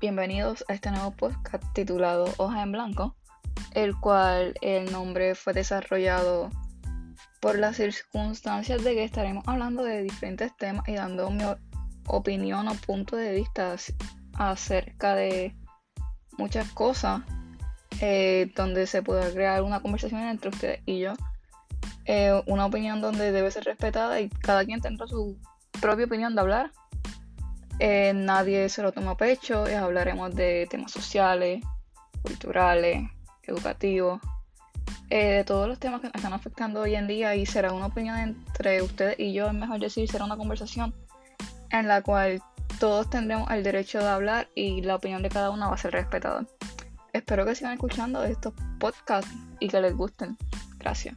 Bienvenidos a este nuevo podcast titulado Hoja en Blanco, el cual el nombre fue desarrollado por las circunstancias de que estaremos hablando de diferentes temas y dando mi opinión o punto de vista acerca de muchas cosas eh, donde se pueda crear una conversación entre ustedes y yo. Eh, una opinión donde debe ser respetada y cada quien tendrá su propia opinión de hablar. Eh, nadie se lo toma a pecho, hablaremos de temas sociales, culturales, educativos, de todos los temas que nos están afectando hoy en día y será una opinión entre ustedes y yo, es mejor decir, será una conversación en la cual todos tendremos el derecho de hablar y la opinión de cada uno va a ser respetada. Espero que sigan escuchando estos podcasts y que les gusten. Gracias.